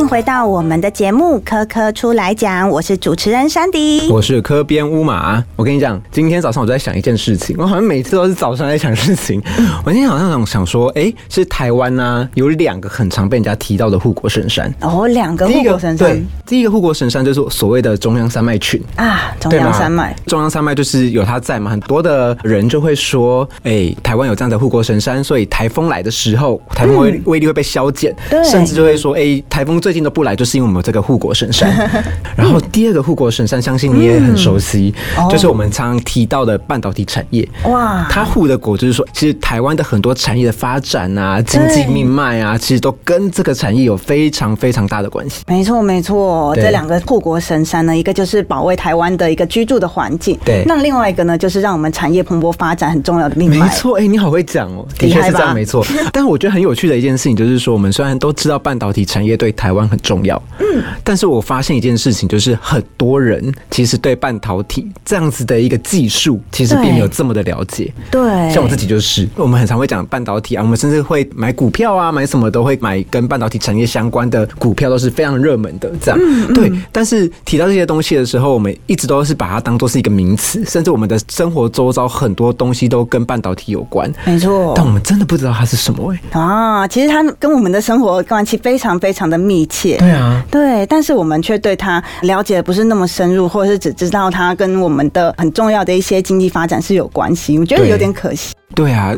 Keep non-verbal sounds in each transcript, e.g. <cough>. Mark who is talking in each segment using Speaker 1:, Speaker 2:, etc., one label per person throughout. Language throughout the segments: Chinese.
Speaker 1: 迎回到我们的节目《科科出来讲》，我是主持人山迪，
Speaker 2: 我是科边乌马。我跟你讲，今天早上我在想一件事情，我好像每次都是早上在想事情。我今天好像想想说，哎，是台湾呢有两个很常被人家提到的护国神山。
Speaker 1: 哦，两个护国神山。
Speaker 2: 第一个护国神山就是所谓的中央山脉群。
Speaker 1: 啊，中央山脉，
Speaker 2: 中央山脉就是有它在嘛，很多的人就会说，哎，台湾有这样的护国神山，所以台风来的时候，台风威威力会被消减，甚至就会说，哎，台风最近都不来，就是因为我们这个护国神山。<laughs> 然后第二个护国神山，相信你也很熟悉，就是我们常常提到的半导体产业。哇，它护的国就是说，其实台湾的很多产业的发展啊，经济命脉啊，其实都跟这个产业有非常非常大的关系。
Speaker 1: 没错，没错，这两个护国神山呢，一个就是保卫台湾的一个居住的环境，
Speaker 2: 对。
Speaker 1: 那另外一个呢，就是让我们产业蓬勃发展很重要的命脉。
Speaker 2: 没错，哎，你好会讲哦，的确是这样，没错。但是我觉得很有趣的一件事情就是说，我们虽然都知道半导体产业对台湾很重要，嗯，但是我发现一件事情，就是很多人其实对半导体这样子的一个技术，其实并没有这么的了解。
Speaker 1: 对，
Speaker 2: 像我自己就是，我们很常会讲半导体啊，我们甚至会买股票啊，买什么都会买跟半导体产业相关的股票，都是非常热门的。这样，对。但是提到这些东西的时候，我们一直都是把它当做是一个名词，甚至我们的生活周遭很多东西都跟半导体有关。
Speaker 1: 没错，
Speaker 2: 但我们真的不知道它是什么哎。
Speaker 1: 啊，其实它跟我们的生活关系非常非常的密切。
Speaker 2: 对啊，
Speaker 1: 对，但是我们却对它了解不是那么深入，或者是只知道它跟我们的很重要的一些经济发展是有关系，我觉得有点可惜。
Speaker 2: 对啊，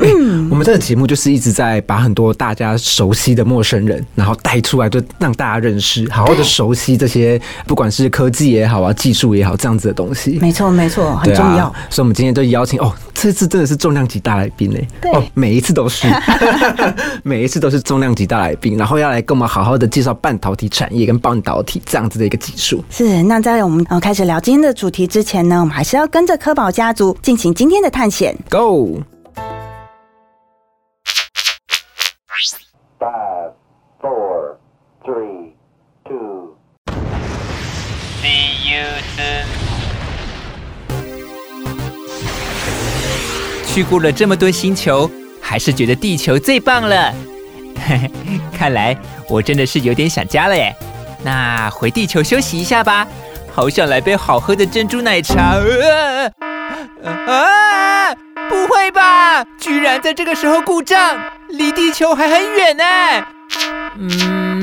Speaker 2: 我们这个节目就是一直在把很多大家熟悉的陌生人，然后带出来，就让大家认识，好好的熟悉这些，不管是科技也好啊，技术也好，这样子的东西。
Speaker 1: 没错，没错，很重要。
Speaker 2: 所以，我们今天就邀请哦，这次真的是重量级大来宾呢。
Speaker 1: 哦，
Speaker 2: 每一次都是，<laughs> 每一次都是重量级大来宾，然后要来跟我们好好的介绍半导体产业跟半导体这样子的一个技术。
Speaker 1: 是，那在我们呃开始聊今天的主题之前呢，我们还是要跟着科宝家族进行今天的探险。
Speaker 2: Go。
Speaker 3: 去过了这么多星球，还是觉得地球最棒了。<laughs> 看来我真的是有点想家了耶。那回地球休息一下吧，好想来杯好喝的珍珠奶茶。啊！不会吧！居然在这个时候故障，离地球还很远呢。嗯，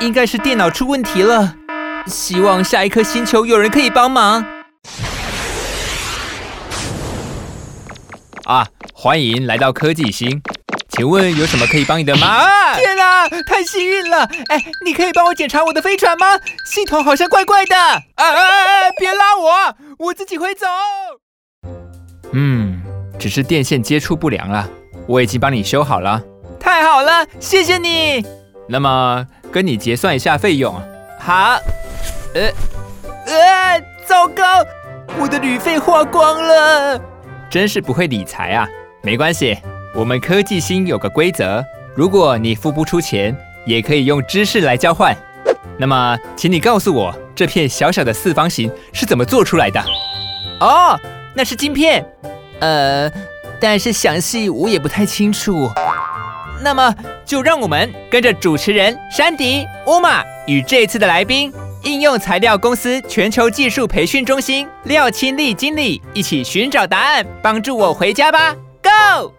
Speaker 3: 应该是电脑出问题了。希望下一颗星球有人可以帮忙。啊，欢迎来到科技星，请问有什么可以帮你的吗？<laughs> 天啊，太幸运了！哎，你可以帮我检查我的飞船吗？系统好像怪怪的。哎哎哎，别拉我，我自己会走。嗯，只是电线接触不良了，我已经帮你修好了。太好了，谢谢你。那么跟你结算一下费用。好。呃，呃，糟糕，我的旅费花光了。真是不会理财啊。没关系，我们科技星有个规则，如果你付不出钱，也可以用知识来交换。那么，请你告诉我，这片小小的四方形是怎么做出来的？哦。那是晶片，呃，但是详细我也不太清楚。那么就让我们跟着主持人山迪乌玛与这次的来宾应用材料公司全球技术培训中心廖清丽经理一起寻找答案，帮助我回家吧，Go！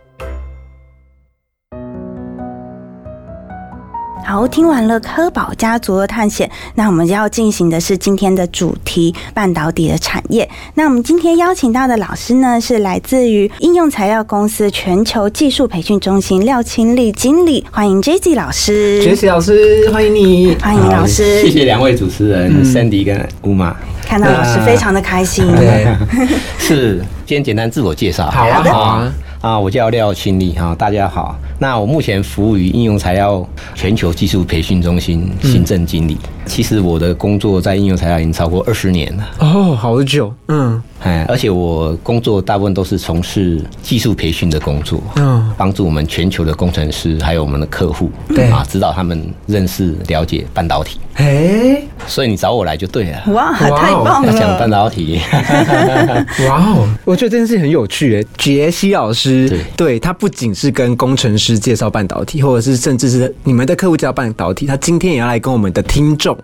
Speaker 1: 好，听完了科宝家族的探险，那我们要进行的是今天的主题——半导体的产业。那我们今天邀请到的老师呢，是来自于应用材料公司全球技术培训中心廖清丽经理，欢迎 J C 老师。
Speaker 2: J C 老师，欢迎你，
Speaker 1: 欢迎老师。
Speaker 4: 谢谢两位主持人 Sandy 跟姑妈，
Speaker 1: 看到老师非常的开心。
Speaker 4: 对 <laughs> 是，先简单自我介绍。
Speaker 2: 好啊，好啊。
Speaker 4: 啊，我叫廖庆丽哈，大家好。那我目前服务于应用材料全球技术培训中心行政经理。其实我的工作在应用材料已经超过二十年了，
Speaker 2: 哦，好久，嗯。
Speaker 4: 哎，而且我工作大部分都是从事技术培训的工作，
Speaker 2: 嗯，
Speaker 4: 帮助我们全球的工程师还有我们的客户，
Speaker 2: 对。
Speaker 4: 啊，指导他们认识了解半导体。
Speaker 2: 哎，
Speaker 4: 所以你找我来就对了。
Speaker 1: 哇，太棒
Speaker 4: 要讲半！导体，<laughs>
Speaker 2: 哇哦，我觉得这件事情很有趣诶。杰西老师，
Speaker 4: 对
Speaker 2: 他不仅是跟工程师介绍半导体，或者是甚至是你们的客户介绍半导体，他今天也要来跟我们的听众，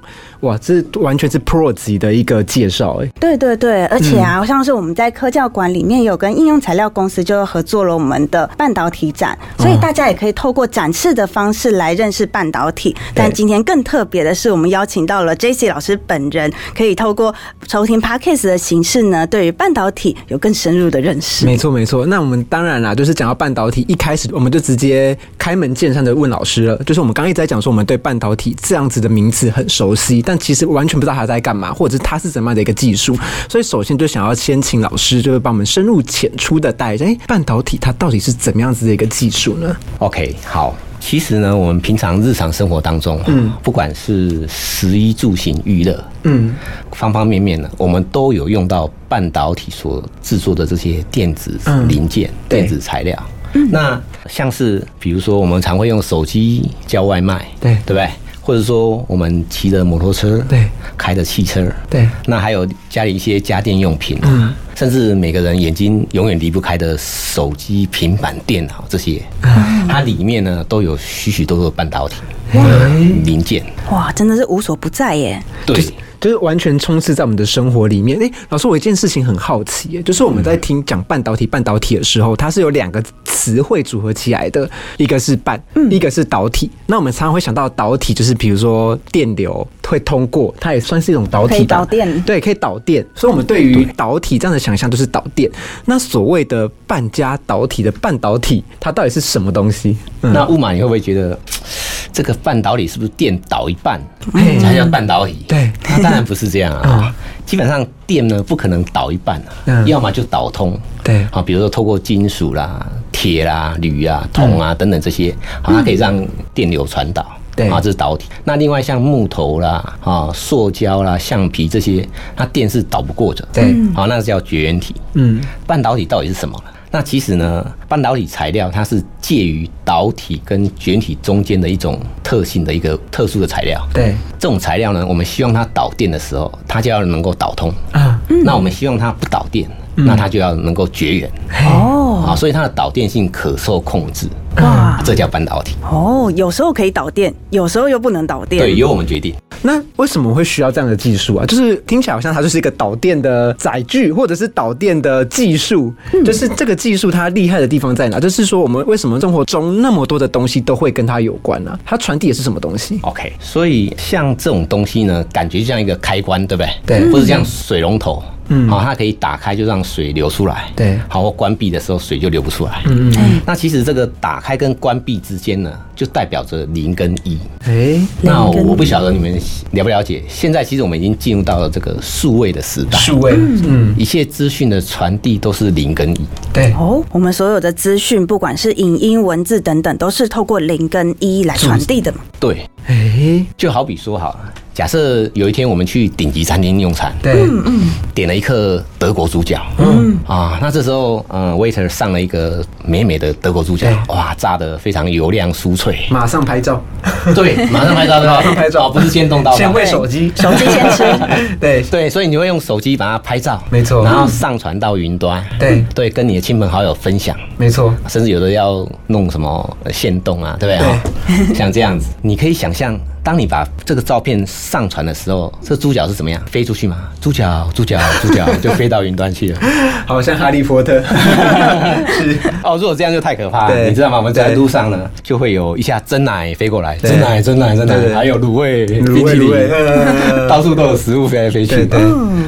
Speaker 2: 哇，这完全是 Pro 级的一个介绍诶。
Speaker 1: 对对对，而且啊，像是我们在科教馆里面有跟应用材料公司就合作了我们的半导体展，所以大家也可以透过展示的方式来认识半导体。但今天更特别的是，我们邀请到了 J C 老师本人，可以透过收听 Podcast 的形式呢，对于半导体有更深入的认识。
Speaker 2: 没错没错，那我们当然啦，就是讲到半导体，一开始我们就直接开门见山的问老师了，就是我们刚刚一直在讲说，我们对半导体这样子的名词很熟悉，但其实完全不知道他在干嘛，或者是他是怎么样的一个技术，所以首先就想要先请老师，就是帮我们深入浅出的带一下，哎，半导体它到底是怎么样子的一个技术呢
Speaker 4: ？OK，好。其实呢，我们平常日常生活当中，嗯，不管是食衣住行娱乐，
Speaker 2: 嗯，
Speaker 4: 方方面面呢，我们都有用到半导体所制作的这些电子
Speaker 2: 嗯
Speaker 4: 零件、
Speaker 2: 对
Speaker 4: 电子材料。那像是比如说，我们常会用手机叫外卖，
Speaker 2: 对
Speaker 4: 对不对？或者说我们骑着摩托车，
Speaker 2: 对，
Speaker 4: 开着汽车，
Speaker 2: 对。
Speaker 4: 那还有家里一些家电用品啊，甚至每个人眼睛永远离不开的手机、平板电脑这些，它里面呢都有许许多多的半导体零件。
Speaker 1: 哇，真的是无所不在耶！
Speaker 4: 对
Speaker 2: 就是完全充斥在我们的生活里面。诶，老师，我有一件事情很好奇耶，就是我们在听讲半导体、半导体的时候，它是有两个词汇组合起来的，一个是半，一个是导体。那我们常常会想到导体，就是比如说电流会通过，它也算是一种导体吧
Speaker 1: 可以导电
Speaker 2: 对，可以导电。所以我们对于导体这样的想象就是导电。那所谓的半加导体的半导体，它到底是什么东西？嗯
Speaker 4: 那雾马，你会不会觉得这个半导体是不是电导一半
Speaker 2: 哎
Speaker 4: 才叫半导体？
Speaker 2: 对
Speaker 4: 它当然不是这样啊。<laughs> 基本上电呢不可能导一半啊
Speaker 2: 嗯，
Speaker 4: 要么就导通。
Speaker 2: 对
Speaker 4: 啊，比如说透过金属啦、铁啦、铝啊、铜啊等等这些，好，它可以让电流传导。
Speaker 2: 对
Speaker 4: 啊，这是导体。那另外像木头啦、啊、塑胶啦、橡皮这些，它电是导不过的。
Speaker 2: 对
Speaker 4: 好，那叫绝缘体。
Speaker 2: 嗯，
Speaker 4: 半导体到底是什么呢？那其实呢，半导体材料它是介于导体跟绝缘体中间的一种特性的一个特殊的材料。
Speaker 2: 对
Speaker 4: 这种材料呢，我们希望它导电的时候，它就要能够导通。
Speaker 2: 啊，
Speaker 4: 那我们希望它不导电，那它就要能够绝缘。
Speaker 1: 哦
Speaker 4: 啊，所以它的导电性可受控制，
Speaker 1: 哇
Speaker 4: 这叫半导体。
Speaker 1: 哦，有时候可以导电，有时候又不能导电。
Speaker 4: 对，由我们决定。
Speaker 2: 那为什么会需要这样的技术啊？就是听起来好像它就是一个导电的载具，或者是导电的技术。就是这个技术它厉害的地方在哪？就是说我们为什么生活中那么多的东西都会跟它有关呢、它传递的是什么东西
Speaker 4: ？OK，所以像这种东西呢，感觉就像一个开关，对不对？
Speaker 2: 对
Speaker 4: 或者像水龙头，
Speaker 2: 嗯。
Speaker 4: 好，它可以打开就让水流出来，
Speaker 2: 对。
Speaker 4: 好，或关闭的时候水就流不出来。
Speaker 2: 嗯嗯，
Speaker 4: 那其实这个打开跟关闭之间呢，就代表着零跟一。
Speaker 2: 哎、
Speaker 4: 那我不晓得你们了不了解，现在其实我们已经进入到了这个数位的时代，
Speaker 2: 数位，嗯，
Speaker 4: 一切资讯的传递都是零跟一。
Speaker 2: 对，
Speaker 1: 哦，我们所有的资讯，不管是影音、文字等等，都是透过零跟一来传递的嘛。
Speaker 4: 对，
Speaker 2: 哎、
Speaker 4: 就好比说好了，假设有一天我们去顶级餐厅用餐，
Speaker 2: 对，
Speaker 4: 点了一颗德国猪脚，嗯。啊，那这时候嗯，waiter 上了一个美美的德国猪脚，哇，炸的非常油亮酥脆，
Speaker 2: 马上拍照，
Speaker 4: 对，马上拍照，对吧？
Speaker 2: 马上拍照。
Speaker 4: 哦不是先动刀吧，
Speaker 2: 先喂手机，
Speaker 1: 手机先吃，<laughs>
Speaker 2: 对，
Speaker 4: 对，所以你会用手机把它拍照，
Speaker 2: 没错。
Speaker 4: 然后上传到云端，
Speaker 2: 对。
Speaker 4: 对，跟你的亲朋好友分享，
Speaker 2: 没错，
Speaker 4: 甚至有的要弄什么呃限动啊，对不对？哦像这样子，你可以想象，当你把这个照片上传的时候，这猪脚是怎么样？飞出去吗？猪脚，猪脚，猪脚就飞到云端去了。<laughs>
Speaker 2: 好像哈利波特，<laughs> 是，<laughs>
Speaker 4: 哦，如果这样就太可怕了，你知道吗？我们在路上呢，就会有一下真奶飞过来，
Speaker 2: 对。
Speaker 4: 真奶，真奶，真奶，还有卤味、
Speaker 2: 卤
Speaker 4: 冰淇淋。
Speaker 2: 味卤味呃，
Speaker 4: 到处都有食物飞来飞去。
Speaker 2: 对对。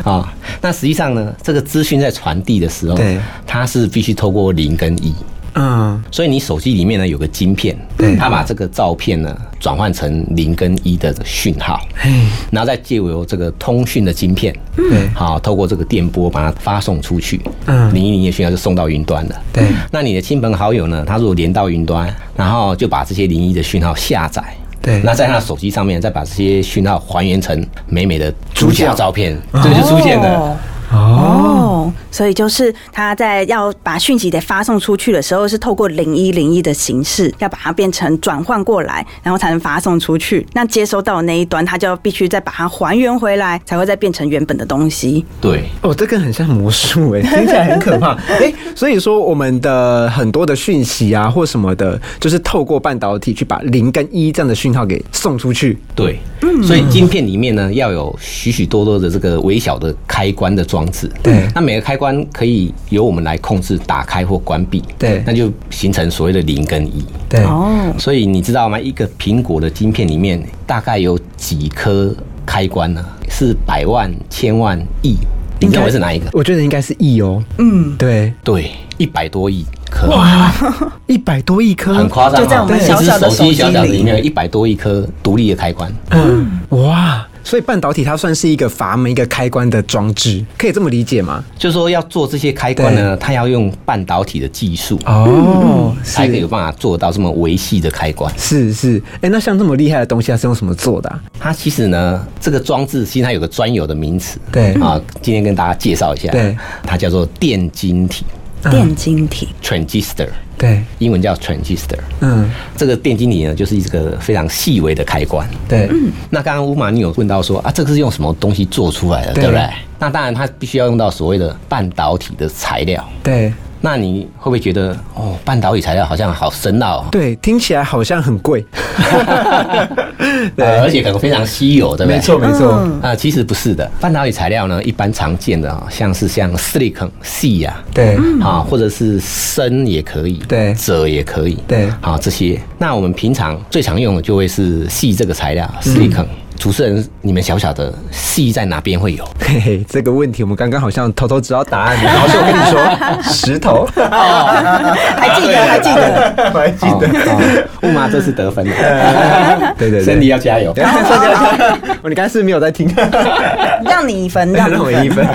Speaker 4: 啊，那实际上呢，这个资讯在传递的时候
Speaker 2: 对，
Speaker 4: 它是必须透过零跟一。
Speaker 2: 嗯，
Speaker 4: 所以你手机里面呢有个晶片，
Speaker 2: 对。
Speaker 4: 它把这个照片呢转换成零跟一的讯号，
Speaker 2: 嘿，
Speaker 4: 然后再借由这个通讯的晶片，
Speaker 2: 对。
Speaker 4: 好，透过这个电波把它发送出去，
Speaker 2: 嗯。
Speaker 4: 零一零一的讯号就送到云端了。
Speaker 2: 对。
Speaker 4: 那你的亲朋好友呢，他如果连到云端，然后就把这些零一的讯号下载。
Speaker 2: 对。
Speaker 4: 那在他的手机上面再把这些讯号还原成美美的主角。照片，这就出现了。
Speaker 1: 哦，所以就是他在要把讯息得发送出去的时候，是透过零一零一的形式，要把它变成转换过来，然后才能发送出去。那接收到的那一端，他就必须再把它还原回来，才会再变成原本的东西。
Speaker 4: 对，
Speaker 2: 哦，这个很像魔术哎，听起来很可怕哎。所以说，我们的很多的讯息啊，或什么的，就是透过半导体去把零跟一这样的讯号给送出去。
Speaker 4: 对，所以晶片里面呢，要有许许多多的这个微小的开关的装置。
Speaker 2: 对
Speaker 4: 那每个开关可以由我们来控制打开或关闭。
Speaker 2: 对
Speaker 4: 那就形成所谓的零跟一。
Speaker 2: 对
Speaker 1: 哦，
Speaker 4: 所以你知道吗？一个苹果的晶片里面大概有几颗开关呢？是百万、千万、亿？你认为是哪一个？
Speaker 2: 我觉得应该是亿哦。
Speaker 1: 嗯，
Speaker 2: 对，
Speaker 4: 对，一百多亿颗。
Speaker 2: 哇 <laughs> 一百多亿颗，
Speaker 4: 很夸张、哦，
Speaker 1: 就在我们
Speaker 4: 对
Speaker 1: 小小的
Speaker 4: 手机
Speaker 1: 里
Speaker 4: 小小的里面有一百多亿颗独立的开关。
Speaker 2: 嗯，哇，所以半导体它算是一个阀门、一个开关的装置，可以这么理解吗？
Speaker 4: 就是说要做这些开关呢，它要用半导体的技术，
Speaker 2: 哦，
Speaker 4: 才可以有办法做到这么维系的开关。
Speaker 2: 是是，哎、那像这么厉害的东西，它是用什么做的、啊？
Speaker 4: 它其实呢，这个装置其实它有个专有的名词，
Speaker 2: 对
Speaker 4: 啊，今天跟大家介绍一下，
Speaker 2: 对，
Speaker 4: 它叫做电晶体
Speaker 1: 电晶体。
Speaker 4: （transistor），
Speaker 2: 对，
Speaker 4: 英文叫 transistor。
Speaker 2: 嗯，
Speaker 4: 这个电晶体呢，就是一个非常细微的开关。
Speaker 2: 对，
Speaker 4: 那刚刚乌马你有问到说啊，这个是用什么东西做出来的，
Speaker 2: 对。
Speaker 4: 对不对？那当然，它必须要用到所谓的半导体的材料。
Speaker 2: 对，
Speaker 4: 那你会不会觉得哦，半导体材料好像好深奥、哦？
Speaker 2: 对，听起来好像很贵。<laughs>
Speaker 4: 呃而且可能非常稀有，对不对？
Speaker 2: 没错，没错。
Speaker 4: 啊、其实不是的。半导体材料呢，一般常见的啊，像是像 silicon 细呀、
Speaker 2: 对，
Speaker 4: 啊，或者是砷也可以，
Speaker 2: 对
Speaker 4: 锗也可以，
Speaker 2: 对
Speaker 4: 好这些。那我们平常最常用的就会是细这个材料 silicon。主持人，你们晓不晓得细在哪边会有？<laughs>
Speaker 2: 嘿嘿，这个问题我们刚刚好像偷偷知道答案了。老师，我跟你说，<laughs> 石头，
Speaker 1: 还记得还记得，
Speaker 2: 我还记得。
Speaker 4: 哦，雾妈这次得分了，
Speaker 2: 对 <laughs> 对对，
Speaker 4: 身体要加油。
Speaker 2: 对，身体要加油。哦你刚才是不是没有在听，
Speaker 1: 让你一分，让
Speaker 2: 让我
Speaker 1: 你
Speaker 2: 一分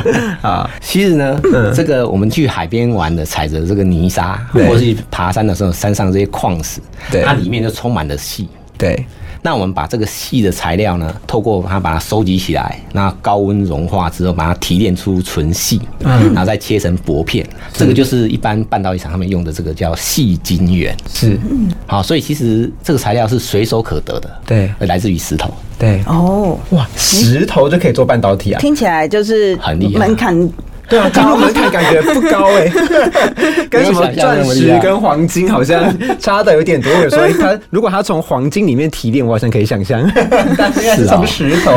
Speaker 2: 啊。
Speaker 4: 其实呢，这个我们去海边玩的，踩着这个泥沙，
Speaker 2: 对
Speaker 4: 或是去爬山的时候，山上这些矿石，
Speaker 2: 对
Speaker 4: 它里面就充满了细。
Speaker 2: 对，
Speaker 4: 那我们把这个细的材料呢，透过它把它收集起来，那高温融化之后，把它提炼出纯细，嗯，然后再切成薄片，这个就是一般半导体厂他们用的这个叫细晶圆。
Speaker 2: 是，
Speaker 4: 好，所以其实这个材料是随手可得的，
Speaker 2: 对
Speaker 4: 来自于石头。
Speaker 2: 对。
Speaker 1: 哦，
Speaker 2: 哇，石头就可以做半导体啊？
Speaker 1: 听起来就是
Speaker 4: 很厉害
Speaker 1: 门槛
Speaker 2: 对啊，听入门槛感觉不高哎，<laughs> 跟什么钻石跟黄金好像 <laughs> 差的有点多。有时候它如果他从黄金里面提炼，我好像可以想象，但是应该是从石头。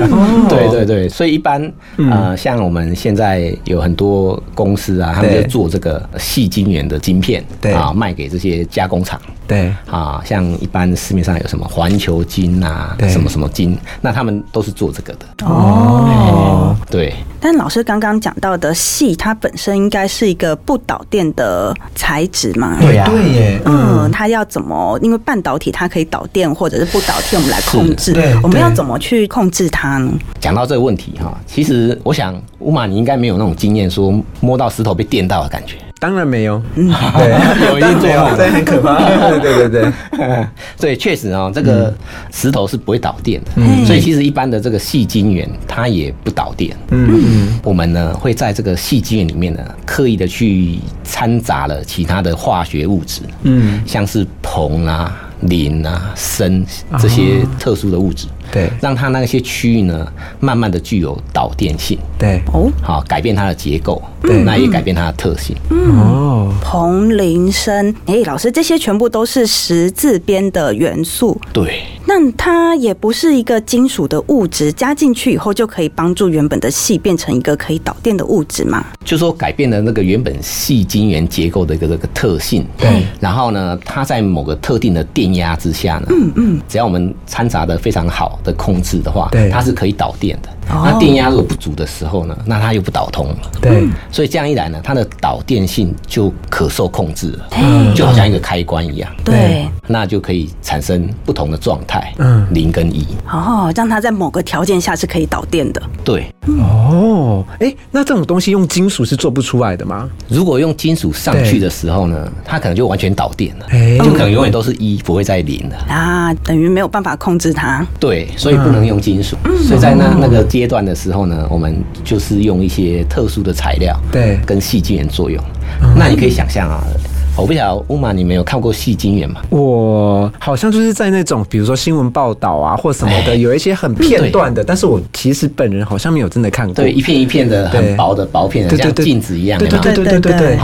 Speaker 2: <laughs>
Speaker 4: 对对对，所以一般呃，像我们现在有很多公司啊，他们
Speaker 2: 对
Speaker 4: 就做这个细晶圆的晶片，
Speaker 2: 对。
Speaker 4: 啊，卖给这些加工厂。
Speaker 2: 对。
Speaker 4: 啊，像一般市面上有什么环球金啊，什么什么金，那他们都是做这个的。
Speaker 1: 哦。
Speaker 4: 对，
Speaker 1: 但老师刚刚讲到的细，它本身应该是一个不导电的材质嘛？
Speaker 4: 对呀
Speaker 2: 对耶，
Speaker 1: 嗯，它要怎么？因为半导体它可以导电或者是不导电，我们来控制
Speaker 2: 对。
Speaker 1: 我们要怎么去控制它呢？
Speaker 4: 讲到这个问题哈，其实我想乌马你应该没有那种经验，说摸到石头被电到的感觉。
Speaker 2: 当然没有，嗯。<laughs> 对，
Speaker 4: 有一定作用
Speaker 2: 对，很可怕。对 <laughs> 对对。对，
Speaker 4: 对，<laughs> 确实哦，这个石头是不会导电的，
Speaker 1: 嗯。
Speaker 4: 所以其实一般的这个细晶圆它也不导电。
Speaker 2: 嗯。
Speaker 4: 我们呢会在这个细晶圆里面呢刻意的去掺杂了其他的化学物质，
Speaker 2: 嗯，
Speaker 4: 像是硼啊、磷啊、砷这些特殊的物质，
Speaker 2: 对。
Speaker 4: 让它那些区域呢慢慢的具有导电性，
Speaker 2: 对，
Speaker 1: 哦，
Speaker 4: 好改变它的结构，
Speaker 2: 对。
Speaker 4: 那也改变它的特性。嗯。
Speaker 2: 哦，
Speaker 1: 硼、磷、砷，哎，老师，这些全部都是十字边的元素。
Speaker 4: 对，
Speaker 1: 那它也不是一个金属的物质，加进去以后就可以帮助原本的细变成一个可以导电的物质嘛？
Speaker 4: 就说改变了那个原本细晶圆结构的一个这个特性，
Speaker 2: 对，
Speaker 4: 然后呢，它在某个特定的电压之下呢，嗯嗯，只要我们掺杂的非常好的控制的话，
Speaker 2: 对
Speaker 4: 它是可以导电的。那电压如果不足的时候呢，那它又不导通了。
Speaker 2: 对，
Speaker 4: 所以这样一来呢，它的导电性就可受控制了，
Speaker 1: 嗯。
Speaker 4: 就好像一个开关一样，
Speaker 1: 对，
Speaker 4: 那就可以产生不同的状态，
Speaker 2: 嗯。
Speaker 4: 零跟一。
Speaker 1: 哦，让它在某个条件下是可以导电的。
Speaker 4: 对，
Speaker 2: 哦，哎，那这种东西用金属是做不出来的吗？
Speaker 4: 如果用金属上去的时候呢，它可能就完全导电了，
Speaker 2: 哎
Speaker 4: 就可能永远都是一，不会再零了。
Speaker 1: 啊，等于没有办法控制它。
Speaker 4: 对，所以不能用金属。所以在那那个阶段的时候呢，我们就是用一些特殊的材料，
Speaker 2: 对。
Speaker 4: 跟细晶圆作用。那你可以想象啊，我不晓得乌玛，你没有看过细晶圆吗？
Speaker 2: 我好像就是在那种，比如说新闻报道啊，或什么的，
Speaker 4: 哎。
Speaker 2: 有一些很片段的，但是我其实本人好像没有真的看过。
Speaker 4: 对，一片一片的很薄的薄片的，像镜子一样，
Speaker 2: 对对对对对对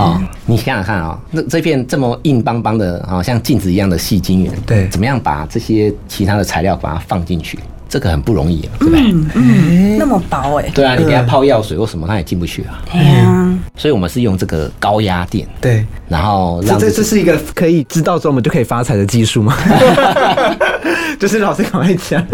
Speaker 4: 你想想看啊、那这片这么硬邦邦的，好像镜子一样的细晶圆，
Speaker 2: 对。
Speaker 4: 怎么样把这些其他的材料把它放进去？这个很不容易，对不对？
Speaker 1: 那么薄哎、
Speaker 4: 对啊，你给它泡药水或什么，它也进不去啊。
Speaker 1: 对啊，
Speaker 4: 所以我们是用这个高压电，
Speaker 2: 对，
Speaker 4: 然后
Speaker 2: 这
Speaker 4: 让这
Speaker 2: 这这是一个可以知道之后我们就可以发财的技术吗？<laughs> <laughs> 就是老师赶快讲。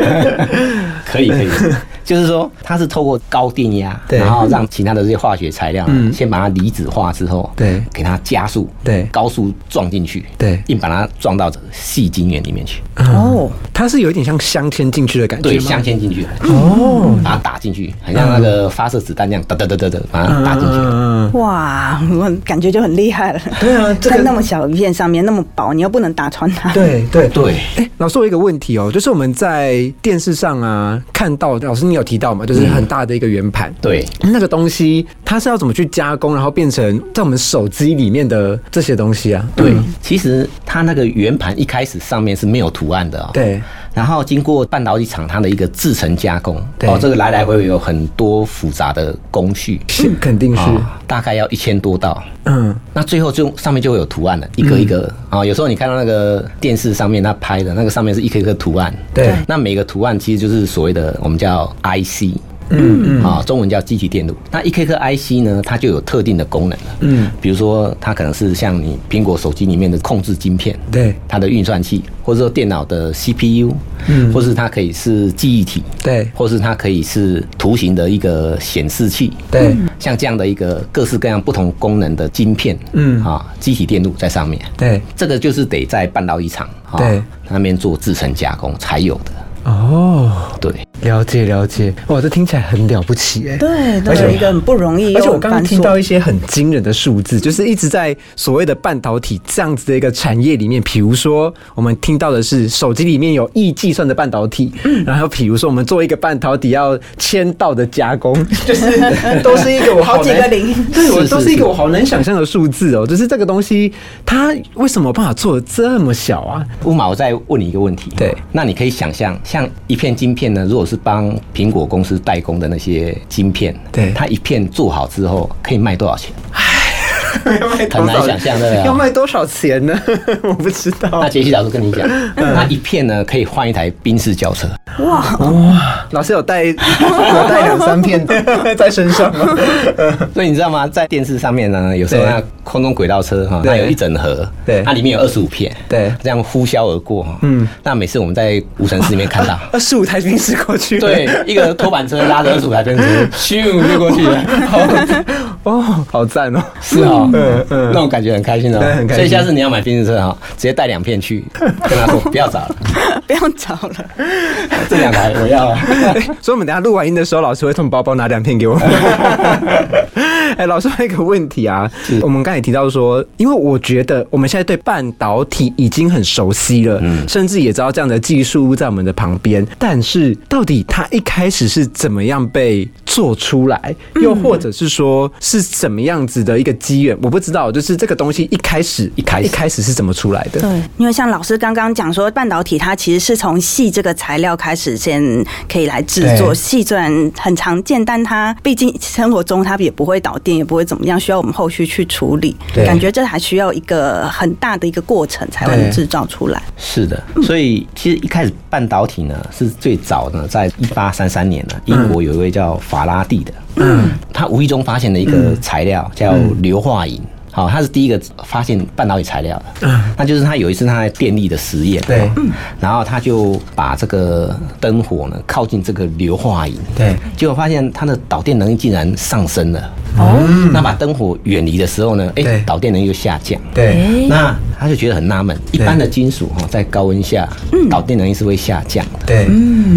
Speaker 4: 可以可以，<laughs> 就是说它是透过高电压，
Speaker 2: 对。
Speaker 4: 然后让其他的这些化学材料，
Speaker 2: 嗯。
Speaker 4: 先把它离子化之后，
Speaker 2: 对。
Speaker 4: 给它加速，
Speaker 2: 对。
Speaker 4: 高速撞进去，
Speaker 2: 对。
Speaker 4: 硬把它撞到细晶圆里面去，
Speaker 1: 哦，
Speaker 2: 它是有一点像镶嵌进去的感觉
Speaker 4: 对，镶嵌进去，
Speaker 2: 哦，
Speaker 4: 把它打进去，很像那个发射子弹那样，哒哒哒哒哒，把它打进去。
Speaker 2: 嗯，
Speaker 1: 哇，我感觉就很厉害了。
Speaker 2: 对啊这个
Speaker 1: 在那么小一片上面那么薄，你又不能打穿它。
Speaker 2: 对对。
Speaker 4: 对，
Speaker 2: 哎，老师，我有一个问题哦，就是我们在电视上啊看到，老师你有提到嘛，就是很大的一个圆盘，
Speaker 4: 对，
Speaker 2: 那个东西它是要怎么去加工，然后变成在我们手机里面的这些东西啊？
Speaker 4: 对，其实它那个圆盘一开始上面是没有图案的哦。
Speaker 2: 对。
Speaker 4: 然后经过半导体厂它的一个制成加工，哦，这个来来回回有很多复杂的工序，
Speaker 2: 是肯定是，
Speaker 4: 啊，大概要一千多道。
Speaker 2: 嗯，
Speaker 4: 那最后就上面就会有图案了，一个一个。啊、有时候你看到那个电视上面它拍的那个上面是一颗一颗图案，
Speaker 2: 对。
Speaker 4: 那每个图案其实就是所谓的我们叫 IC。
Speaker 2: 嗯嗯。
Speaker 4: 啊，中文叫机体电路。那一颗颗 IC 呢，它就有特定的功能了。
Speaker 2: 嗯，
Speaker 4: 比如说它可能是像你苹果手机里面的控制晶片，
Speaker 2: 对。
Speaker 4: 它的运算器，或者说电脑的 CPU，
Speaker 2: 嗯。
Speaker 4: 或是它可以是记忆体，
Speaker 2: 对。
Speaker 4: 或是它可以是图形的一个显示器，
Speaker 2: 对。
Speaker 4: 像这样的一个各式各样不同功能的晶片，
Speaker 2: 嗯。
Speaker 4: 啊，机体电路在上面，
Speaker 2: 对，
Speaker 4: 这个就是得在半导体厂啊
Speaker 2: 对。
Speaker 4: 那边做制成加工才有的，
Speaker 2: 哦，
Speaker 4: 对。
Speaker 2: 了解了解，哇，这听起来很了不起哎。
Speaker 1: 对，都
Speaker 2: 而且
Speaker 1: 有一个很不容易，
Speaker 2: 而且我刚刚听到一些很惊人的数字，就是一直在所谓的半导体这样子的一个产业里面，比如说我们听到的是手机里面有亿计算的半导体，然后比如说我们做一个半导体要千道的加工，<laughs> 就是都是一个我
Speaker 1: 好几个零
Speaker 2: 对我都是一个我好难想象的数字哦，就是这个东西它为什么有办法做的这么小啊？
Speaker 4: 乌马，我再问你一个问题。
Speaker 2: 对，
Speaker 4: 那你可以想象，像一片晶片呢，如果是帮苹果公司代工的那些晶片，
Speaker 2: 对
Speaker 4: 它一片做好之后可以卖多少钱？<laughs> 很难想象对不对
Speaker 2: 要卖多少钱呢？<laughs> 我不知道
Speaker 4: 那。杰西老师跟你讲，那一片呢可以换一台宾士轿车。
Speaker 2: 哇老师有带 <laughs> 有带两三片在身上吗？
Speaker 4: 所以你知道吗？在电视上面呢，有时候
Speaker 2: 对
Speaker 4: 那空中轨道车哈，
Speaker 2: 对
Speaker 4: 它有一整盒，
Speaker 2: 对
Speaker 4: 它里面有二十五片，
Speaker 2: 对
Speaker 4: 这样呼啸而过。
Speaker 2: 哈
Speaker 4: 嗯，那每次我们在无尘室里面看到。
Speaker 2: 二十五台宾士过去，
Speaker 4: 对，一个拖板车拉着二十五台宾士，咻就过去了。
Speaker 2: 哦，好赞哦！
Speaker 4: 是哦，
Speaker 2: 嗯嗯
Speaker 4: 那种感觉很开心哦
Speaker 2: 很。开心
Speaker 4: 所以下次你要买宾士车哈，直接带两片去，<laughs> 跟他说不要找了，
Speaker 1: 不要找了。
Speaker 4: 这两台我要啊。<laughs>
Speaker 2: 所以我们等下录完音的时候，老师会从包包拿两片给我。<laughs> 哎，老师还有一个问题啊，我们刚才也提到说，因为我觉得我们现在对半导体已经很熟悉了，嗯甚至也知道这样的技术在我们的旁边，但是到底它一开始是怎么样被做出来，又或者是说是怎么样子的一个机缘，我不知道，就是这个东西一开始
Speaker 4: 一开始
Speaker 2: 一开始是怎么出来的？
Speaker 1: 对，因为像老师刚刚讲说，半导体它其实是从细这个材料开始先可以来制作。
Speaker 2: 对
Speaker 1: 细虽然很常见，但它毕竟生活中它也不会导电，也不会怎么样，需要我们后续去处理。
Speaker 2: 对
Speaker 1: 感觉这还需要一个很大的一个过程才会制造出来。
Speaker 4: 是的，所以其实一开始半导体呢是最早呢，在一八三三年呢，英国有一位叫法拉第的，嗯，他无意中发现了一个材料叫硫化银。好，他是第一个发现半导体材料的。嗯，那就是他有一次他在电力的实验，
Speaker 2: 对
Speaker 4: 嗯，然后他就把这个灯火呢靠近这个硫化银，
Speaker 2: 对，
Speaker 4: 结果发现它的导电能力竟然上升了。哦，那把灯火远离的时候呢，哎、
Speaker 2: 对。
Speaker 4: 导电能力就下降。
Speaker 2: 对，
Speaker 4: 那他就觉得很纳闷，一般的金属哈在高温下，导电能力是会下降的。
Speaker 2: 对，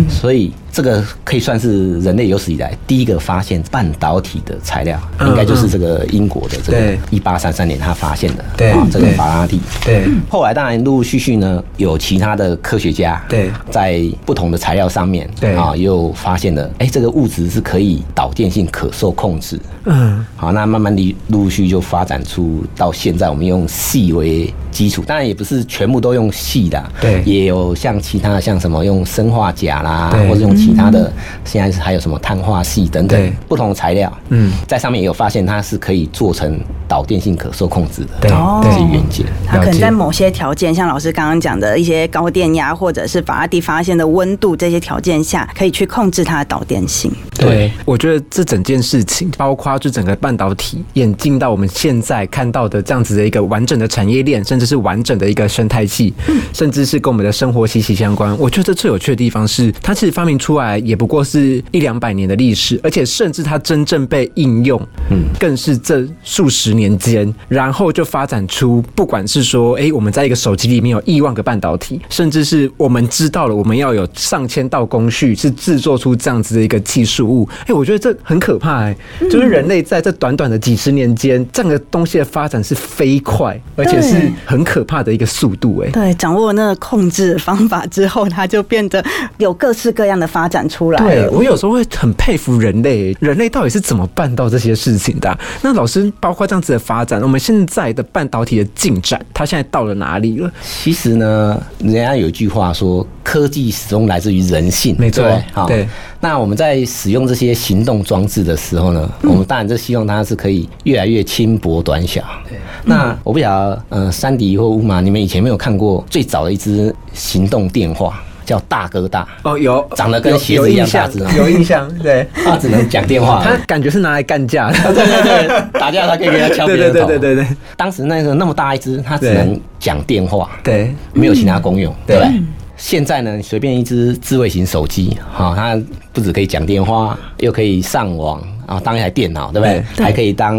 Speaker 4: 所以这个可以算是人类有史以来第一个发现半导体的材料，
Speaker 2: 嗯
Speaker 4: 应该就是这个英国的这个一八三三年他发现的，
Speaker 2: 对。
Speaker 4: 啊这个法拉第。
Speaker 2: 对，
Speaker 4: 后来当然陆陆续续呢，有其他的科学家
Speaker 2: 对。
Speaker 4: 在不同的材料上面
Speaker 2: 对。
Speaker 4: 啊，又发现了，哎，这个物质是可以导电性可受控制。
Speaker 2: 嗯，
Speaker 4: 好，那慢慢的陆陆续续就发展出到现在，我们用细为基础，当然也不是全部都用细的，
Speaker 2: 对。
Speaker 4: 也有像其他的像什么用生化钾啦，
Speaker 2: 对。
Speaker 4: 或者用其他的，现在是还有什么碳化系等等不同的材料，
Speaker 2: 嗯，
Speaker 4: 在上面也有发现它是可以做成导电性可受控制的，
Speaker 2: 对
Speaker 1: 哦
Speaker 4: 这些元件。
Speaker 1: 它可能在某些条件，像老师刚刚讲的一些高电压，或者是法拉第发现的温度这些条件下，可以去控制它的导电性。
Speaker 2: 对，我觉得这整件事情，包括就整个半导体演进到我们现在看到的这样子的一个完整的产业链，甚至是完整的一个生态系，甚至是跟我们的生活息息相关。我觉得最有趣的地方是，它其实发明出来也不过是一两百年的历史，而且甚至它真正被应用，嗯，更是这数十年间，然后就发展出，不管是说，哎，我们在一个手机里面有亿万个半导体，甚至是我们知道了我们要有上千道工序是制作出这样子的一个技术物，哎，我觉得这很可怕哎、就是人类在这短短的几十年间，这样的东西的发展是飞快，而且是很可怕的一个速度哎、
Speaker 1: 对，掌握那个控制方法之后，它就变得有各式各样的发展出来
Speaker 2: 对。我有时候会很佩服人类，人类到底是怎么办到这些事情的啊、那老师，包括这样子的发展，我们现在的半导体的进展，它现在到了哪里了？
Speaker 4: 其实呢，人家有一句话说，科技始终来自于人性，
Speaker 2: 没错
Speaker 4: 对那我们在使用这些行动装置的时候呢，我们当然就希望它是可以越来越轻薄短小。对。那我不晓得，呃，山迪或乌马，你们以前有没有看过最早的一支行动电话，叫大哥大？
Speaker 2: 哦，有
Speaker 4: 长得跟鞋子一样大
Speaker 2: 有印象，对。<laughs>
Speaker 4: 它只能讲电话而已，
Speaker 2: 它感觉是拿来干架的，<laughs>
Speaker 4: 对对对，打架他可以给他敲 <laughs> 别
Speaker 2: 对对
Speaker 4: 人头。
Speaker 2: 对对对对
Speaker 4: 当时那个那么大一只，它只能讲电话，
Speaker 2: 对
Speaker 4: 没有其他功用，
Speaker 2: 对
Speaker 4: 对不对？现在呢，随便一只智慧型手机，哈，它不止可以讲电话，又可以上网啊，当一台电脑，对不对？
Speaker 1: 对。
Speaker 4: 还可以当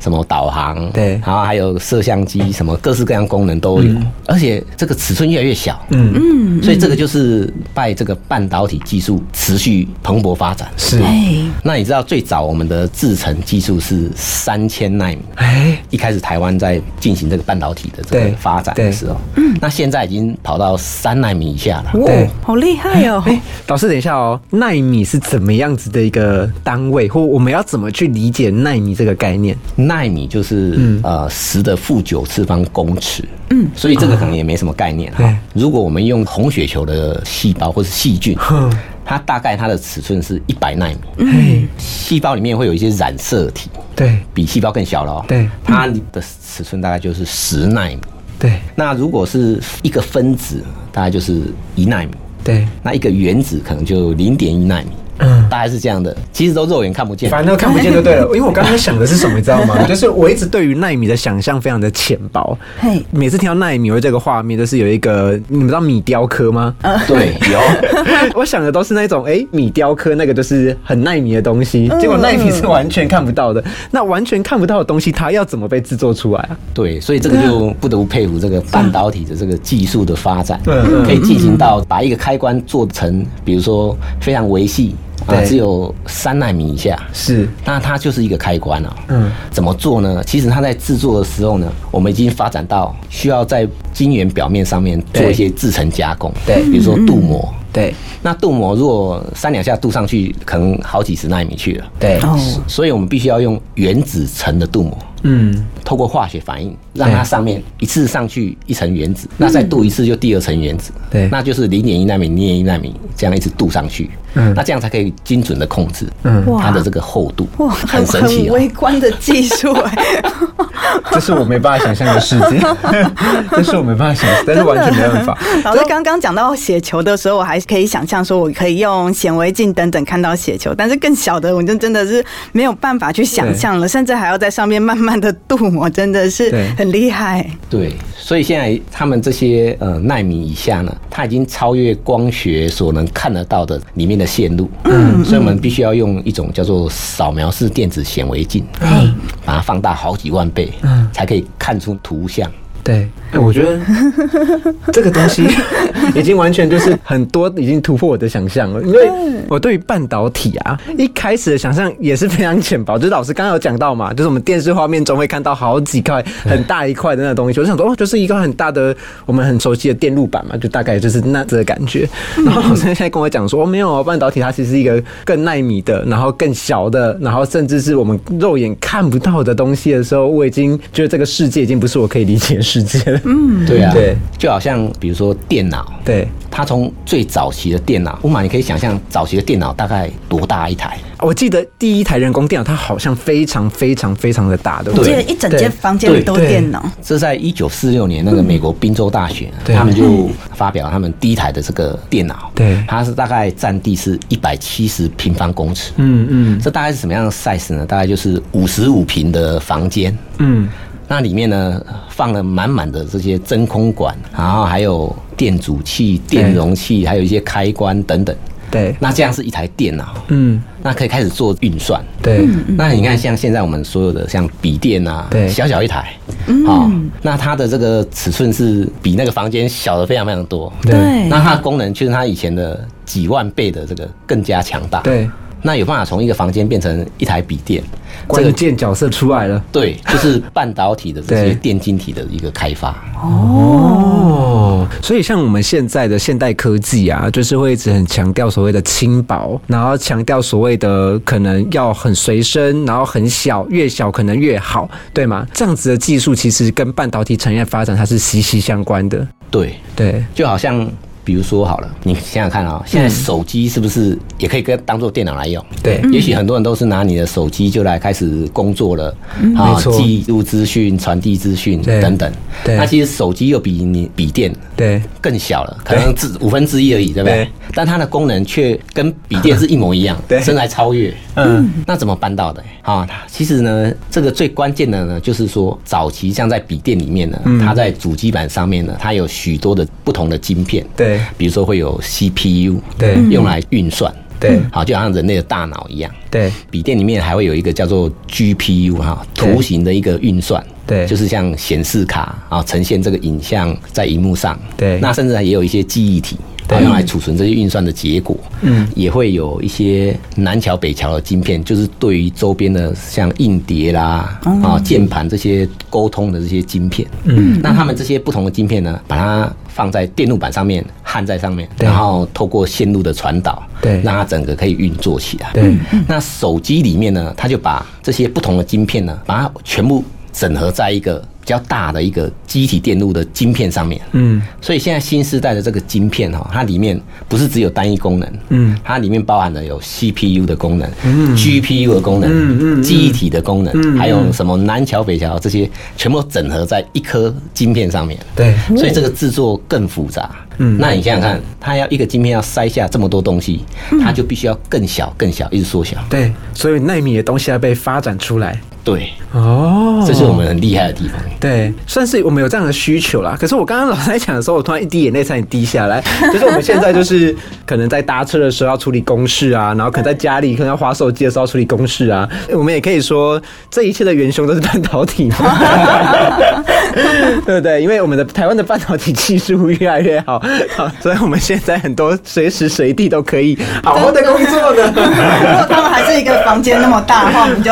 Speaker 4: 什么导航，
Speaker 2: 对。
Speaker 4: 然后还有摄像机，什么各式各样功能都有，而且这个尺寸越来越小，
Speaker 2: 嗯。
Speaker 1: 嗯，
Speaker 4: 所以这个就是拜这个半导体技术持续蓬勃发展。
Speaker 2: 是，
Speaker 1: 哎，
Speaker 4: 那你知道最早我们的制程技术是三千纳米，
Speaker 2: 哎，
Speaker 4: 一开始台湾在进行这个半导体的这个发展的时候，嗯。那现在已经跑到三纳米以下了。
Speaker 2: 对。
Speaker 1: 哇，好厉害哦！
Speaker 2: 哎，老师，等一下哦，纳米是怎么样子的一个单位，或我们要怎么去理解纳米这个概念？
Speaker 4: 纳米就是、
Speaker 2: 嗯。
Speaker 4: 呃十的负九次方公尺，嗯，所以这个可能也没什么概念哈、
Speaker 2: 对
Speaker 4: 如果我们用红血球的细胞或是细菌
Speaker 2: 哼，
Speaker 4: 它大概它的尺寸是一百纳米，
Speaker 2: 嗯，
Speaker 4: 细胞里面会有一些染色体，
Speaker 2: 对。
Speaker 4: 比细胞更小了哦。
Speaker 2: 对。
Speaker 4: 它的尺寸大概就是十纳米。
Speaker 2: 对。
Speaker 4: 那如果是一个分子，大概就是一纳米。
Speaker 2: 对，
Speaker 4: 那一个原子可能就零点一纳米，
Speaker 2: 嗯。
Speaker 4: 大概是这样的。其实都肉眼看不见。
Speaker 2: 反正都看不见就对了，<laughs> 因为我刚刚想的是什么，你知道吗？<laughs> 就是我一直对于纳米的想象非常的浅薄。
Speaker 1: 嘿，
Speaker 2: 每次听到纳米或这个画面，就是有一个你们知道米雕刻吗？<laughs>
Speaker 4: 对，有。
Speaker 2: 我想的都是那种哎、米雕刻那个就是很纳米的东西，结果纳米是完全看不到的。那完全看不到的东西，它要怎么被制作出来啊？
Speaker 4: 对，所以这个就不得不佩服这个半导体的这个技术的发展，可以进行到把一个开关做成，比如说非常微细啊，只有三纳米以下，
Speaker 2: 是，
Speaker 4: 那它就是一个开关啊。
Speaker 2: 嗯，
Speaker 4: 怎么做呢？其实它在制作的时候呢，我们已经发展到需要在晶圆表面上面做一些制成加工，
Speaker 2: 对。
Speaker 4: 比如说镀膜。
Speaker 2: 对。
Speaker 4: 那镀膜如果三两下镀上去，可能好几十纳米去了。
Speaker 2: 对，
Speaker 1: 哦，
Speaker 4: 所以我们必须要用原子层的镀膜，
Speaker 2: 嗯，
Speaker 4: 透过化学反应，让它上面一次上去一层原子，那再镀一次就第二层原子，
Speaker 2: 对。
Speaker 4: 那就是零点一纳米、零点一纳米这样一直镀上去，
Speaker 2: 嗯。
Speaker 4: 那这样才可以精准的控制
Speaker 2: 嗯。
Speaker 1: 哇。
Speaker 4: 它的这个厚度，
Speaker 1: 哇，
Speaker 4: 很神奇哦。
Speaker 1: 微观的技术哎，<laughs>
Speaker 2: 这是我没办法想象的世界，<laughs> 这是我没办法想，但是完全没办法。
Speaker 1: 老师刚刚讲到血球的时候，我还可以想象说，我可以用显微镜等等看到血球，但是更小的，我就真的是没有办法去想象了，甚至还要在上面慢慢的镀模真的是很厉害。
Speaker 4: 对，所以现在他们这些呃纳米以下呢，它已经超越光学所能看得到的里面的线路，嗯，所以我们必须要用一种叫做扫描式电子显微镜，嗯，把它放大好几万倍，嗯，才可以看出图像。
Speaker 2: 对，哎，我觉得 <laughs> 这个东西已经完全就是很多已经突破我的想象了，因为我对于半导体啊，一开始的想象也是非常浅薄。就是老师刚刚有讲到嘛，就是我们电视画面中会看到好几块很大一块的那个东西，我就想说哦，就是一个很大的我们很熟悉的电路板嘛，就大概就是那这个感觉。<laughs> 然后老师现在跟我讲说，哦，没有哦，半导体它其实是一个更耐米的，然后更小的，然后甚至是我们肉眼看不到的东西的时候，我已经觉得这个世界已经不是我可以理解的世界了。嗯，
Speaker 4: 对啊，
Speaker 2: 对，
Speaker 4: 就好像比如说电脑，
Speaker 2: 对。
Speaker 4: 它从最早期的电脑，乌马，你可以想象早期的电脑大概多大一台？
Speaker 2: 我记得第一台人工电脑，它好像非常非常非常的大，对不
Speaker 1: 我记？得一整间房间里都是电脑。
Speaker 4: 这在一九四六年，那个美国宾州大学，他们就发表他们第一台的这个电脑，
Speaker 2: 对
Speaker 4: 它是大概占地是一百七十平方公尺，
Speaker 2: 嗯嗯
Speaker 4: 这大概是什么样的 size 呢？大概就是五十五平的房间，
Speaker 2: 嗯，
Speaker 4: 那里面呢放了满满的这些真空管，然后还有电阻器、电容器，还有一些开关等等。
Speaker 2: 对，
Speaker 4: 那这样是一台电脑，
Speaker 2: 嗯
Speaker 4: 那可以开始做运算。
Speaker 2: 对，
Speaker 4: 那你看，像现在我们所有的像笔电啊，
Speaker 2: 对
Speaker 4: 小小一台，啊、那它的这个尺寸是比那个房间小的非常非常多。
Speaker 1: 对
Speaker 4: 那它的功能就是它以前的几万倍的这个更加强大。，
Speaker 2: 对，
Speaker 4: 那有办法从一个房间变成一台笔电，这
Speaker 2: 关
Speaker 4: 个
Speaker 2: 键角色出来了。
Speaker 4: 对，就是半导体的这些 <laughs>
Speaker 2: 对
Speaker 4: 电晶体的一个开发。
Speaker 2: 哦，所以像我们现在的现代科技啊，就是会一直很强调所谓的轻薄，然后强调所谓的可能要很随身，然后很小，越小可能越好，对吗？这样子的技术其实跟半导体产业发展它是息息相关的。
Speaker 4: 对，
Speaker 2: 对，
Speaker 4: 就好像比如说好了，你想想看啊、现在手机是不是也可以跟当做电脑来用？
Speaker 2: 对。
Speaker 4: 也许很多人都是拿你的手机就来开始工作了，啊记录资讯、传递资讯等等。
Speaker 2: 对。
Speaker 4: 那其实手机又比你笔电
Speaker 2: 对，
Speaker 4: 更小了，可能只五分之一而已，对不对？
Speaker 2: 对？
Speaker 4: 但它的功能却跟笔电是一模一样，
Speaker 2: 对。
Speaker 4: 甚至还超越。
Speaker 2: 嗯，
Speaker 4: 那怎么办到的？啊，它其实呢，这个最关键的呢，就是说早期像在笔电里面呢，
Speaker 2: 嗯。
Speaker 4: 它在主机板上面呢，它有许多的不同的晶片，
Speaker 2: 对
Speaker 4: 比如说会有 CPU，
Speaker 2: 对。
Speaker 4: 用来运算，
Speaker 2: 对。
Speaker 4: 好，就好像人类的大脑一样。
Speaker 2: 对。
Speaker 4: 笔电里面还会有一个叫做 GPU 哈，图形的一个运算，
Speaker 2: 对。
Speaker 4: 就是像显示卡啊，呈现这个影像在荧幕上，
Speaker 2: 对。
Speaker 4: 那甚至也有一些记忆体。
Speaker 2: 对。
Speaker 4: 啊用来储存这些运算的结果，嗯，也会有一些南桥北桥的晶片，就是对于周边的像硬碟啦、啊键盘这些沟通的这些晶片，嗯，那他们这些不同的晶片呢，把它放在电路板上面，焊在上面，然后透过线路的传导，
Speaker 2: 对。
Speaker 4: 让它整个可以运作起来，
Speaker 2: 对。
Speaker 4: 那手机里面呢，它就把这些不同的晶片呢，把它全部整合在一个比较大的一个机体电路的晶片上面。
Speaker 2: 嗯
Speaker 4: 所以现在新时代的这个晶片哈，它里面不是只有单一功能，
Speaker 2: 嗯，
Speaker 4: 它里面包含了有 CPU 的功能，嗯，GPU 的功能，
Speaker 2: 嗯嗯嗯
Speaker 4: 记忆体的功能，
Speaker 2: 嗯
Speaker 4: 还有什么南桥北桥这些，全部整合在一颗晶片上面。
Speaker 2: 对
Speaker 4: 所以这个制作更复杂。
Speaker 2: 嗯
Speaker 4: 那你想想看，它要一个晶片要塞下这么多东西，它就必须要更小、更小，一直缩小。
Speaker 2: 对，所以纳米的东西要被发展出来。
Speaker 4: 对，
Speaker 2: 哦
Speaker 4: 这是我们很厉害的地方。
Speaker 2: 对，算是我们有这样的需求啦。可是我刚刚老师在讲的时候，我突然一滴眼泪差点滴下来。<laughs> 就是我们现在就是可能在搭车的时候要处理公事啊，然后可能在家里可能要划手机的时候要处理公事啊。我们也可以说，这一切的元凶都是半导体嘛，<laughs> 对不对？因为我们的台湾的半导体技术越来越好，好，所以我们现在很多随时随地都可以好好的工作的。<laughs>
Speaker 1: 如果他们还是一个房间那么大的话，我们就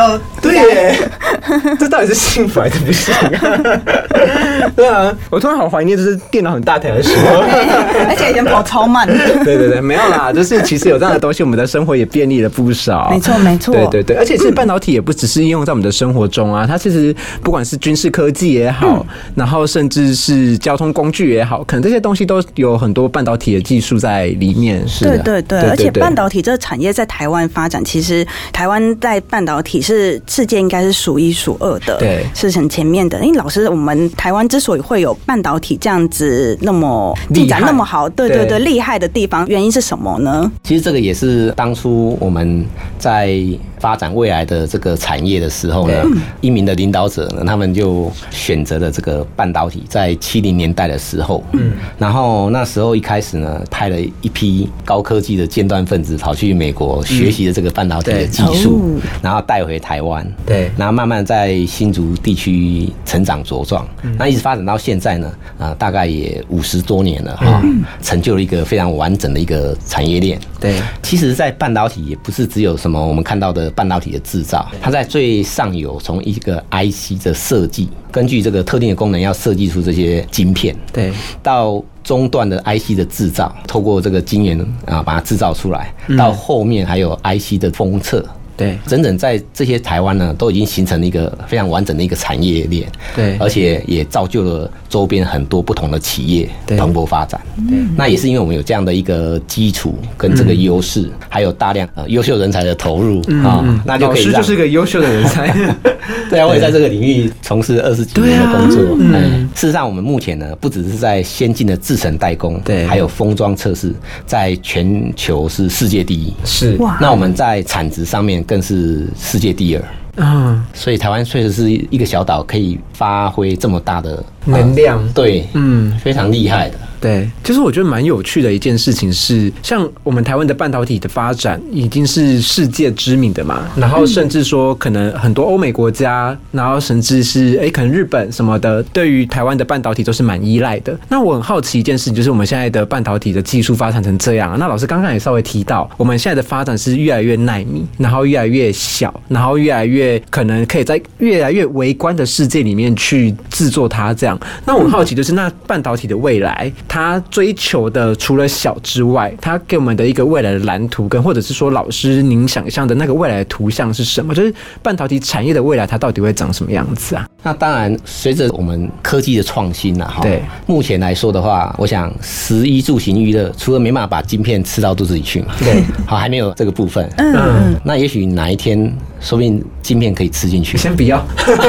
Speaker 2: 对耶，<laughs> 这到底是幸福还是不幸啊？<laughs> 对啊，我突然好怀念，就是电脑很大台的时候。<laughs>
Speaker 1: 而且以前跑超慢。
Speaker 2: 对对对，没有啦，就是其实有这样的东西，我们的生活也便利了不少。
Speaker 1: 没错没错
Speaker 2: 对对对，而且其实半导体也不只是应用在我们的生活中啊，它其实不管是军事科技也好，然后甚至是交通工具也好，可能这些东西都有很多半导体的技术在里面。是的，
Speaker 1: 对对对，
Speaker 2: 对
Speaker 1: 而且半导体这个产业在台湾发展，其实台湾在半导体是世界应该是数一数二的，
Speaker 2: 对
Speaker 1: 是很前面的。因为老师，我们台湾之所以会有半导体这样子那么进展那么好，对对
Speaker 2: 对
Speaker 1: 对，厉害的地方，原因是什么呢？
Speaker 4: 其实这个也是当初我们在发展未来的这个产业的时候呢，一名的领导者呢，他们就选择了这个半导体，在七零年代的时候，嗯，然后那时候一开始呢，派了一批高科技的尖端分子跑去美国学习了这个半导体的技术，然后带回台湾，
Speaker 2: 对，
Speaker 4: 然后慢慢在新竹地区成长茁壮，那一直发展到现在呢，啊，大概也五十多年了哈，成就了一个非常完整的一个产业链。
Speaker 2: 对，
Speaker 4: 其实，在半导体也不是只有什么我们看到的半导体的制造，它在最上游从一个 IC 的设计，根据这个特定的功能要设计出这些晶片，
Speaker 2: 对，
Speaker 4: 到中段的 IC 的制造，透过这个晶圆啊把它制造出来，到后面还有 IC 的封测。
Speaker 2: 对，
Speaker 4: 整整在这些台湾呢，都已经形成了一个非常完整的一个产业链。
Speaker 2: 对，
Speaker 4: 而且也造就了周边很多不同的企业蓬勃发展。对，那也是因为我们有这样的一个基础跟这个优势，还有大量呃优秀人才的投入啊，那就可以
Speaker 2: 就是个优秀的人才。<laughs>
Speaker 4: 对啊，我也在这个领域从事二十几年的工作。嗯，事实上，我们目前呢，不只是在先进的制程代工，
Speaker 2: 对，
Speaker 4: 还有封装测试，在全球是世界第一。
Speaker 2: 是
Speaker 4: 哇，那我们在产值上面。更是世界第二嗯！所以台湾确实是一个小岛，可以发挥这么大的
Speaker 2: 能量。
Speaker 4: 对，嗯，非常厉害的。
Speaker 2: 对，其实我觉得蛮有趣的一件事情是，像我们台湾的半导体的发展已经是世界知名的嘛，然后甚至说可能很多欧美国家，然后甚至是哎可能日本什么的，对于台湾的半导体都是蛮依赖的。那我很好奇一件事情，就是我们现在的半导体的技术发展成这样，那老师刚刚也稍微提到，我们现在的发展是越来越耐米，然后越来越小，然后越来越可能可以在越来越微观的世界里面去制作它这样。那我很好奇就是那半导体的未来。他追求的除了小之外，他给我们的一个未来的蓝图，跟或者是说老师您想象的那个未来的图像是什么？就是半导体产业的未来，它到底会长什么样子啊？
Speaker 4: 那当然，随着我们科技的创新呐，哈，
Speaker 2: 对，
Speaker 4: 目前来说的话，我想十一住行娱乐，除了没办法把晶片吃到肚子里去嘛，
Speaker 2: 对，<laughs>
Speaker 4: 好，还没有这个部分，嗯，那也许哪一天，说不定镜片可以吃进去，
Speaker 2: 先不要，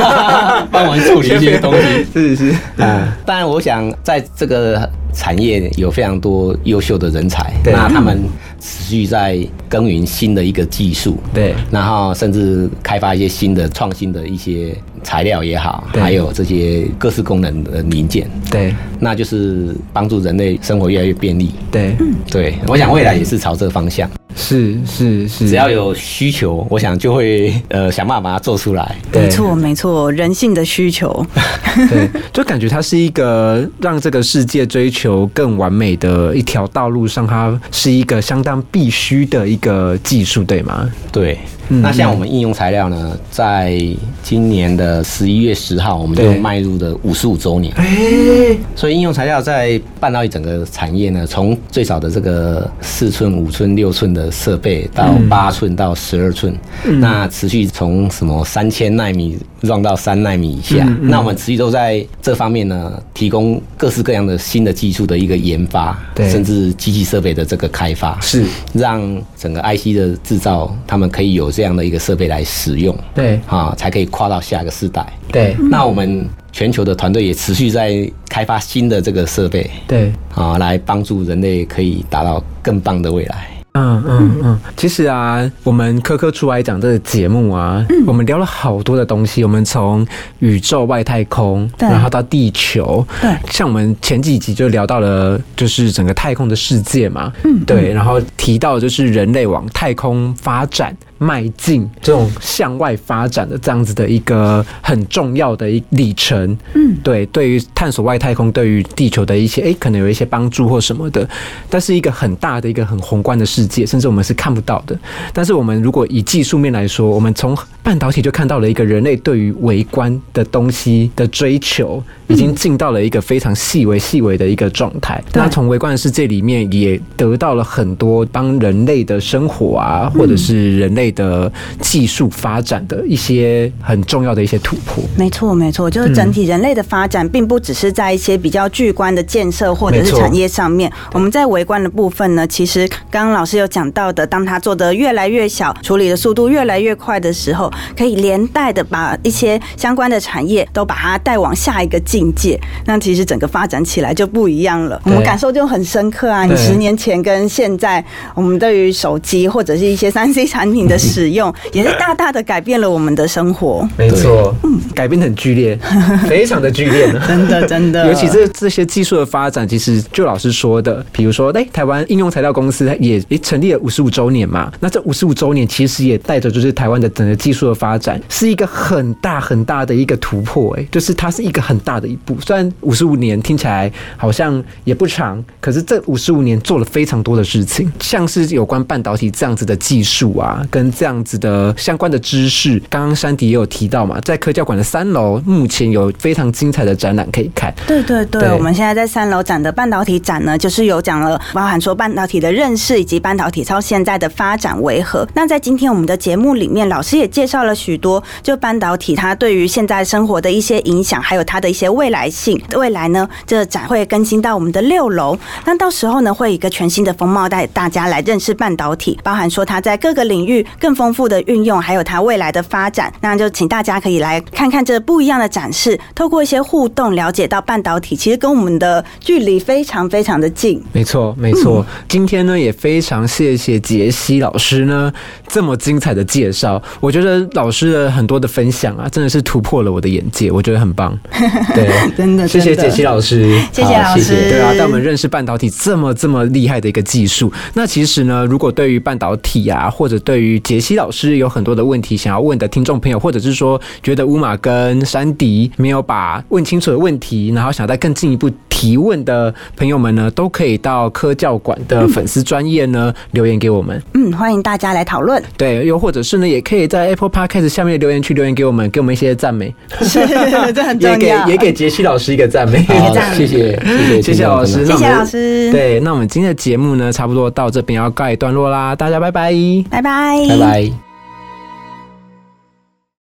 Speaker 2: <laughs>
Speaker 4: 帮我们处理一些东西，<laughs>
Speaker 2: 是是，
Speaker 4: 啊，当然，我想在这个。产业有非常多优秀的人才，那他们持续在耕耘新的一个技术，
Speaker 2: 对，
Speaker 4: 然后甚至开发一些新的创新的一些材料也好，还有这些各式功能的零件，
Speaker 2: 对，
Speaker 4: 那就是帮助人类生活越来越便利，
Speaker 2: 对，
Speaker 4: 对，我想未来也是朝这个方向。
Speaker 2: 是是是，
Speaker 4: 只要有需求，我想就会呃想办法把它做出来。
Speaker 1: 没错没错，人性的需求。<laughs>
Speaker 2: 对，就感觉它是一个让这个世界追求更完美的一条道路上，它是一个相当必须的一个技术，对吗？
Speaker 4: 对。那像我们应用材料呢，在今年的十一月十号，我们就迈入了五十五周年。哎，所以应用材料在半导体整个产业呢，从最早的这个四寸、五寸、六寸的设备，到八寸到十二寸，那持续从什么三千纳米让到三纳米以下，那我们持续都在这方面呢，提供各式各样的新的技术的一个研发，甚至机器设备的这个开发，
Speaker 2: 是。
Speaker 4: 让整个 IC 的制造，他们可以有。这样的一个设备来使用，
Speaker 2: 对
Speaker 4: 啊，才可以跨到下一个世代。
Speaker 2: 对，
Speaker 4: 那我们全球的团队也持续在开发新的这个设备，
Speaker 2: 对
Speaker 4: 啊，来帮助人类可以达到更棒的未来。
Speaker 2: 嗯嗯嗯，其实啊，我们科科出来讲这个节目啊，我们聊了好多的东西。我们从宇宙外太空，然后到地球，
Speaker 1: 对，
Speaker 2: 像我们前几集就聊到了，就是整个太空的世界嘛，嗯，对，然后提到就是人类往太空发展。迈进这种向外发展的这样子的一个很重要的一里程，嗯，对，对于探索外太空，对于地球的一些，哎，可能有一些帮助或什么的，但是一个很大的一个很宏观的世界，甚至我们是看不到的。但是我们如果以技术面来说，我们从半导体就看到了一个人类对于微观的东西的追求，已经进到了一个非常细微细微的一个状态。那从微观的世界里面，也得到了很多帮人类的生活啊，或者是人类。的技术发展的一些很重要的一些突破，
Speaker 1: 没错没错，就是整体人类的发展，并不只是在一些比较巨观的建设或者是产业上面。我们在围观的部分呢，其实刚刚老师有讲到的，当它做的越来越小，处理的速度越来越快的时候，可以连带的把一些相关的产业都把它带往下一个境界。那其实整个发展起来就不一样了，我们感受就很深刻啊！你十年前跟现在，我们对于手机或者是一些三 C 产品的的使用，也是大大的改变了我们的生活。
Speaker 2: 没错，嗯改变得很剧烈，<laughs> 非常的剧烈。<laughs>
Speaker 1: 真的真的，
Speaker 2: 尤其这这些技术的发展，其实就老师说的，比如说，哎，台湾应用材料公司也也成立了五十五周年嘛。那这五十五周年其实也带着就是台湾的整个技术的发展，是一个很大很大的一个突破。哎，就是它是一个很大的一步。虽然五十五年听起来好像也不长，可是这五十五年做了非常多的事情，像是有关半导体这样子的技术啊，跟这样子的相关的知识。刚刚山迪也有提到嘛，在科教馆的三楼，目前有非常精彩的展览可以看。
Speaker 1: 对对对，我们现在在三楼展的半导体展呢，就是有讲了，包含说半导体的认识以及半导体超现在的发展为何。那在今天我们的节目里面，老师也介绍了许多，就半导体它对于现在生活的一些影响，还有它的一些未来性。未来呢，这展会更新到我们的六楼，那到时候呢，会以一个全新的风貌带大家来认识半导体，包含说它在各个领域更丰富的运用，还有它未来的发展。那就请大家可以来看看这不一样的展示，透过一些互动，了解到半导体其实跟我们的距离非常非常的近。
Speaker 2: 没错，没错。今天呢，也非常谢谢杰西老师呢这么精彩的介绍。我觉得老师的很多的分享啊，真的是突破了我的眼界，我觉得很棒。<laughs> 对，
Speaker 1: 真的，
Speaker 2: 谢谢杰西老师，
Speaker 1: 谢谢老师。
Speaker 2: 对啊，带我们认识半导体这么这么厉害的一个技术。那其实呢，如果对于半导体啊，或者对于杰西老师有很多的问题想要问的听众朋友，或者是说觉得乌马跟山迪没有把问清楚的问题，然后想再更进一步提问的朋友们呢，都可以到科教馆的粉丝专业呢留言给我们。
Speaker 1: 嗯，欢迎大家来讨论。
Speaker 2: 对，又或者是呢，也可以在 Apple Podcast 下面的留言区留言给我们，给我们一些赞美。<laughs>
Speaker 1: 是，这很重要。
Speaker 2: 也给也给杰西老师一个赞美。
Speaker 1: 好，
Speaker 4: 谢谢谢谢
Speaker 2: 谢谢老师，
Speaker 1: 谢谢老师。
Speaker 2: 对，那我们今天的节目呢，差不多到这边要告一段落啦，大家拜
Speaker 1: 拜，拜
Speaker 4: 拜，拜。